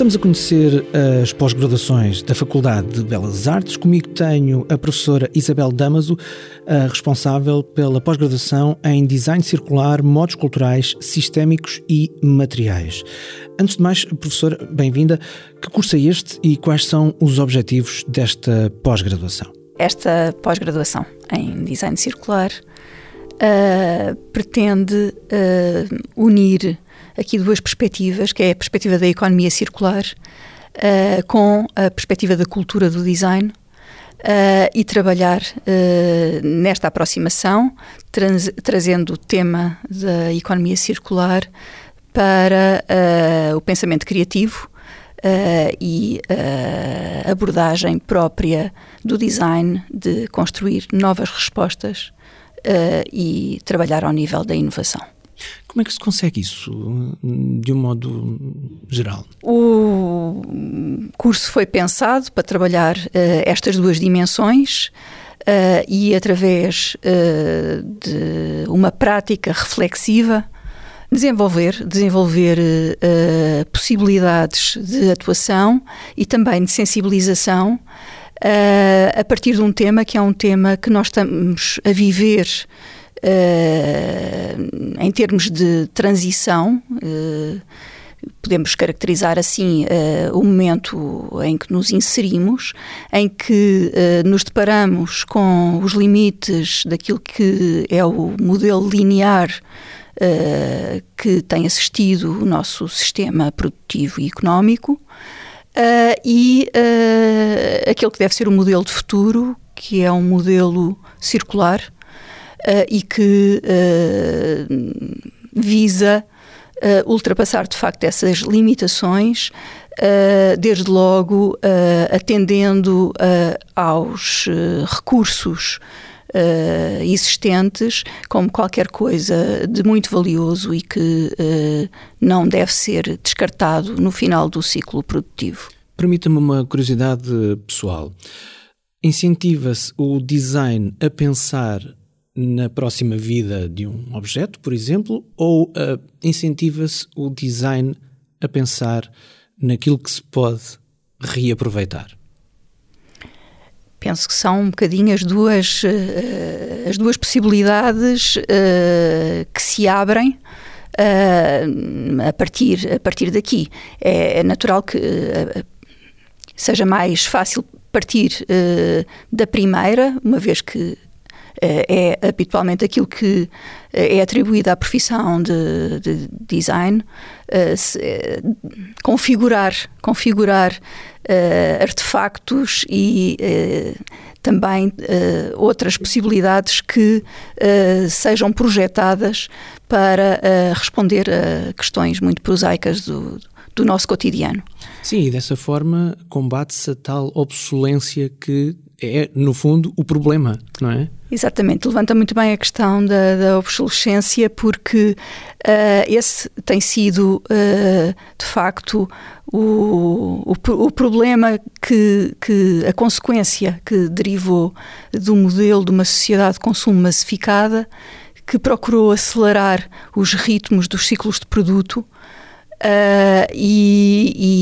Estamos a conhecer as pós-graduações da Faculdade de Belas Artes. Comigo tenho a professora Isabel Damaso, responsável pela pós-graduação em Design Circular, Modos Culturais, Sistémicos e Materiais. Antes de mais, professora, bem-vinda. Que curso é este e quais são os objetivos desta pós-graduação? Esta pós-graduação em Design Circular uh, pretende uh, unir aqui duas perspectivas, que é a perspectiva da economia circular uh, com a perspectiva da cultura do design. Uh, e trabalhar uh, nesta aproximação, trazendo o tema da economia circular para o pensamento criativo e a abordagem própria do design de construir novas respostas e trabalhar ao nível da inovação. Como é que se consegue isso, de um modo geral? O curso foi pensado para trabalhar uh, estas duas dimensões uh, e, através uh, de uma prática reflexiva, desenvolver, desenvolver possibilidades de atuação e também de sensibilização a partir de um tema que é um tema que nós estamos a viver Uh, em termos de transição, uh, podemos caracterizar assim uh, o momento em que nos inserimos, em que nos deparamos com os limites daquilo que é o modelo linear que tem assistido o nosso sistema produtivo e económico. e aquele que deve ser o modelo de futuro, que é um modelo circular, uh, e que uh, visa uh, ultrapassar de facto essas limitações, desde logo atendendo aos recursos Uh, existentes como qualquer coisa de muito valioso e que uh, não deve ser descartado no final do ciclo produtivo. Permita-me uma curiosidade pessoal. Incentiva-se o design a pensar na próxima vida de um objeto, por exemplo, ou uh, incentiva-se o design a pensar naquilo que se pode reaproveitar? Penso que são um bocadinho as duas, uh, as duas possibilidades uh, que se abrem a, partir, a partir daqui. É, é natural que seja mais fácil partir da primeira, uma vez que é habitualmente aquilo que eh, é atribuído à profissão de, de design, uh, configurar, configurar artefactos e também outras possibilidades que sejam projetadas para responder a questões muito prosaicas do, do nosso cotidiano. Sim, e dessa forma combate-se a tal obsolência que é, no fundo, o problema, não é? Exatamente, levanta muito bem a questão da, da obsolescência, porque uh, esse tem sido, uh, de facto, o, o, o, problema que, que a consequência que derivou do modelo de uma sociedade de consumo massificada que procurou acelerar os ritmos dos ciclos de produto Uh, e, e,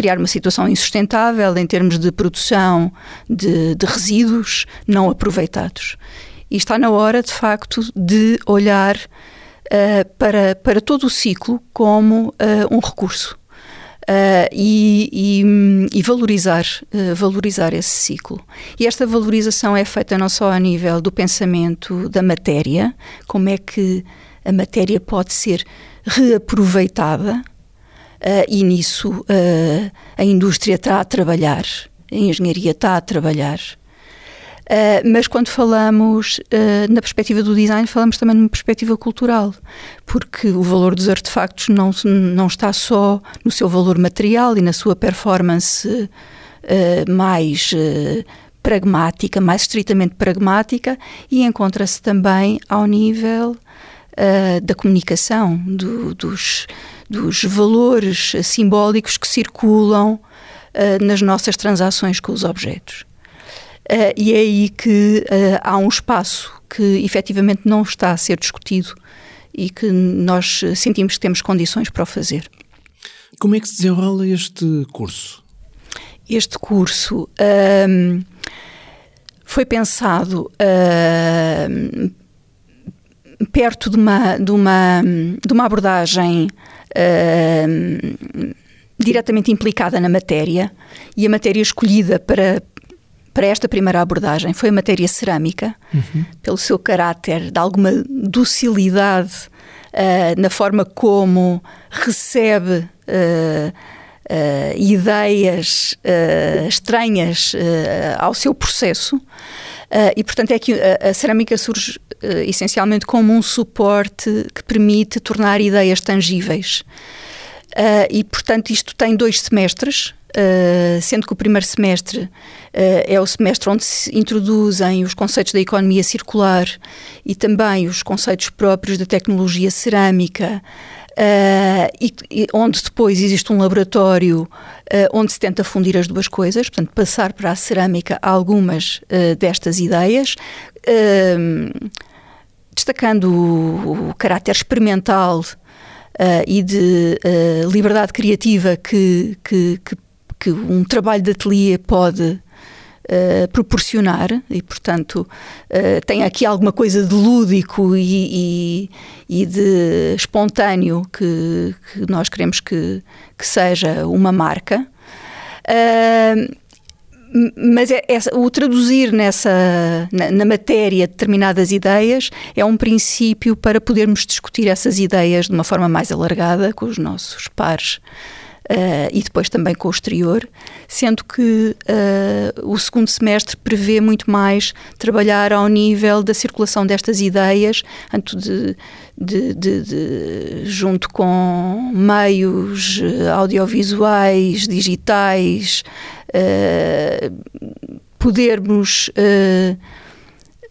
criar uma situação insustentável em termos de produção de, de, resíduos não aproveitados. E está na hora, de facto, de olhar uh, para, para todo o ciclo como uh, um recurso. E, e, valorizar, valorizar esse ciclo. E esta valorização é feita não só a nível do pensamento da matéria, como é que a matéria pode ser reaproveitada uh, e nisso uh, a indústria está a trabalhar, a engenharia está a trabalhar. Uh, mas quando falamos na perspectiva do design, falamos também numa perspectiva cultural, porque o valor dos artefactos não, não está só no seu valor material e na sua performance mais pragmática, mais estritamente pragmática, e encontra-se também ao nível da comunicação, do, dos dos valores simbólicos que circulam uh, nas nossas transações com os objetos. Uh, e é aí que uh, há um espaço que efetivamente não está a ser discutido e que nós sentimos que temos condições para o fazer. Como é que se desenrola este curso? Este curso um, foi pensado um, perto de uma, de uma, de uma abordagem um, diretamente implicada na matéria e a matéria escolhida para, para esta primeira abordagem foi a matéria cerâmica, uhum. pelo seu caráter de alguma docilidade uh, na forma como recebe uh, uh, ideias estranhas ao seu processo. E, portanto, é que a, a cerâmica surge essencialmente como um suporte que permite tornar ideias tangíveis. e, portanto, isto tem dois semestres, Uh, sendo que o primeiro semestre uh, é o semestre onde se introduzem os conceitos da economia circular e também os conceitos próprios da tecnologia cerâmica, uh, e, e, onde depois existe um laboratório onde se tenta fundir as duas coisas, portanto, passar para a cerâmica algumas destas ideias. destacando o, o caráter experimental Uh, e de uh, liberdade criativa que, que, que, que um trabalho de ateliê pode Uh, proporcionar e, portanto, uh, tem aqui alguma coisa de lúdico e, e, e de espontâneo que, que, nós queremos que, que seja uma marca. Uh, mas é, é, o traduzir nessa, na, na, matéria determinadas ideias é um princípio para podermos discutir essas ideias de uma forma mais alargada com os nossos pares Uh, e depois também com o exterior, sendo que uh, o segundo semestre prevê muito mais trabalhar ao nível da circulação destas ideias, de, de, de, junto com meios audiovisuais, digitais, podermos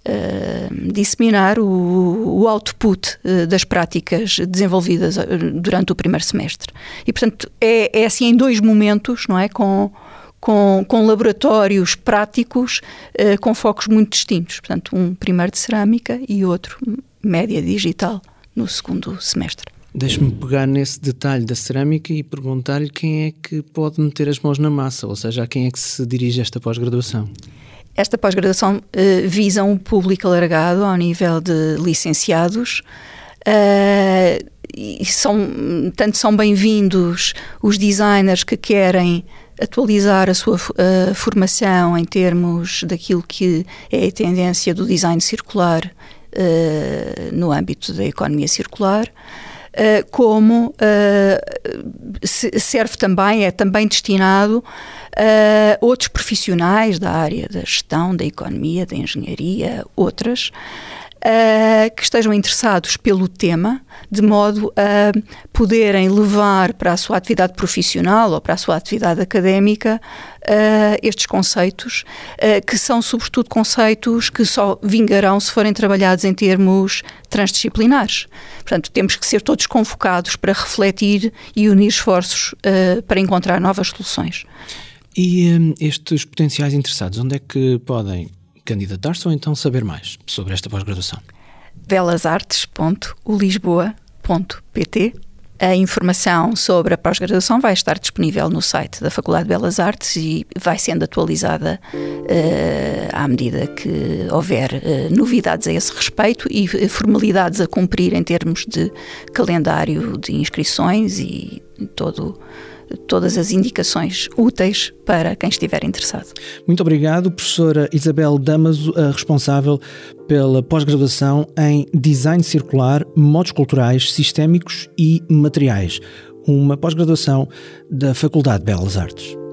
Uh, disseminar o, o output uh, das práticas desenvolvidas uh, durante o primeiro semestre. E, portanto, é, é assim em dois momentos, não é? Com, com, com laboratórios práticos com focos muito distintos. Portanto, um primeiro de cerâmica e outro média digital no segundo semestre. Deixe-me pegar nesse detalhe da cerâmica e perguntar-lhe quem é que pode meter as mãos na massa, ou seja, a quem é que se dirige esta pós-graduação. Esta pós-graduação uh, visa um público alargado ao nível de licenciados. Uh, e são, tanto são bem-vindos os designers que querem atualizar a sua uh, formação em termos daquilo que é a tendência do design circular no âmbito da economia circular. Uh, como serve também, é também destinado uh, outros profissionais da área da gestão, da economia, da engenharia, outras, uh, que estejam interessados pelo tema, de modo a poderem levar para a sua atividade profissional ou para a sua atividade académica uh, estes conceitos, uh, que são sobretudo conceitos que só vingarão se forem trabalhados em termos transdisciplinares. Portanto, temos que ser todos convocados para refletir e unir esforços para encontrar novas soluções. E um, estes potenciais interessados, onde é que podem candidatar-se ou então saber mais sobre esta pós-graduação? belasartes.ulisboa.pt a informação sobre a pós-graduação vai estar disponível no site da Faculdade de Belas Artes e vai sendo atualizada uh, à medida que houver uh, novidades a esse respeito e formalidades a cumprir em termos de calendário de inscrições e todo todas as indicações úteis para quem estiver interessado. Muito obrigado, professora Isabel Damaso, responsável pela pós-graduação em Design Circular, Modos Culturais, Sistémicos e Materiais, uma pós-graduação da Faculdade de Belas Artes.